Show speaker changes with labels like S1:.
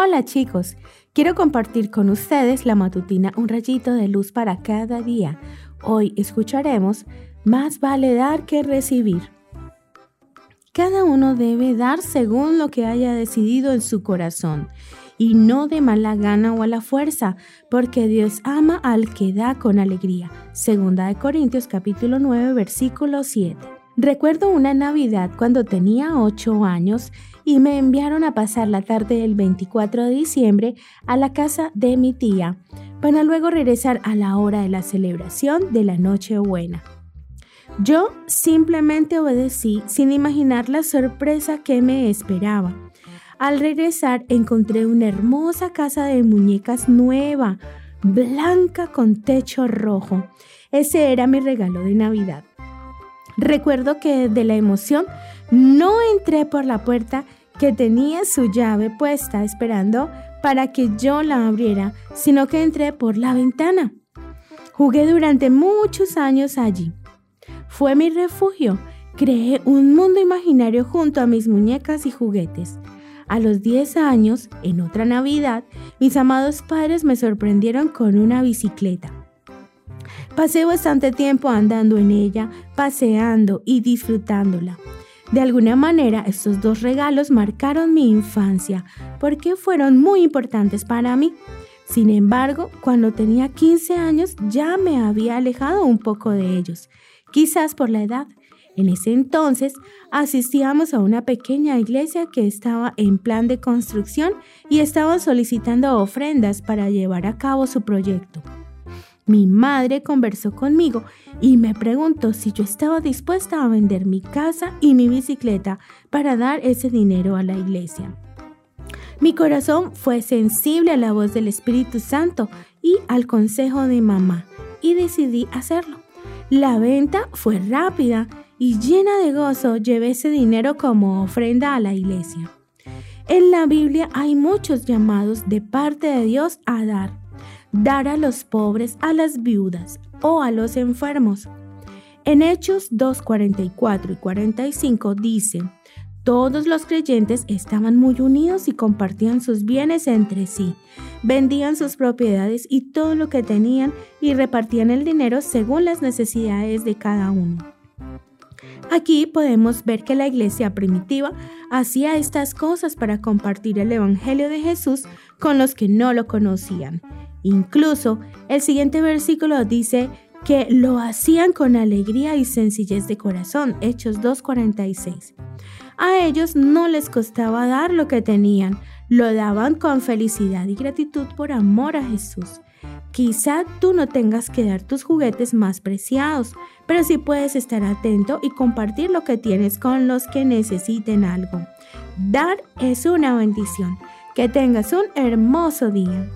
S1: Hola chicos, quiero compartir con ustedes la matutina Un rayito de luz para cada día. Hoy escucharemos Más vale dar que recibir. Cada uno debe dar según lo que haya decidido en su corazón y no de mala gana o a la fuerza, porque Dios ama al que da con alegría. Segunda de Corintios capítulo 9 versículo 7. Recuerdo una Navidad cuando tenía 8 años y me enviaron a pasar la tarde del 24 de diciembre a la casa de mi tía, para luego regresar a la hora de la celebración de la Nochebuena. Yo simplemente obedecí sin imaginar la sorpresa que me esperaba. Al regresar encontré una hermosa casa de muñecas nueva, blanca con techo rojo. Ese era mi regalo de Navidad. Recuerdo que de la emoción no entré por la puerta que tenía su llave puesta esperando para que yo la abriera, sino que entré por la ventana. Jugué durante muchos años allí. Fue mi refugio. Creé un mundo imaginario junto a mis muñecas y juguetes. A los 10 años, en otra Navidad, mis amados padres me sorprendieron con una bicicleta. Pasé bastante tiempo andando en ella, paseando y disfrutándola. De alguna manera, estos dos regalos marcaron mi infancia porque fueron muy importantes para mí. Sin embargo, cuando tenía 15 años ya me había alejado un poco de ellos, quizás por la edad. En ese entonces asistíamos a una pequeña iglesia que estaba en plan de construcción y estaban solicitando ofrendas para llevar a cabo su proyecto. Mi madre conversó conmigo y me preguntó si yo estaba dispuesta a vender mi casa y mi bicicleta para dar ese dinero a la iglesia. Mi corazón fue sensible a la voz del Espíritu Santo y al consejo de mamá y decidí hacerlo. La venta fue rápida y llena de gozo llevé ese dinero como ofrenda a la iglesia. En la Biblia hay muchos llamados de parte de Dios a dar dar a los pobres, a las viudas o a los enfermos. En Hechos 2.44 y 45 dice, todos los creyentes estaban muy unidos y compartían sus bienes entre sí, vendían sus propiedades y todo lo que tenían y repartían el dinero según las necesidades de cada uno. Aquí podemos ver que la iglesia primitiva hacía estas cosas para compartir el Evangelio de Jesús con los que no lo conocían Incluso el siguiente versículo dice que lo hacían con alegría y sencillez de corazón, Hechos 2.46. A ellos no les costaba dar lo que tenían, lo daban con felicidad y gratitud por amor a Jesús. Quizá tú no tengas que dar tus juguetes más preciados, pero sí puedes estar atento y compartir lo que tienes con los que necesiten algo. Dar es una bendición. Que tengas un hermoso día.